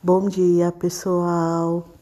Bom dia, pessoal.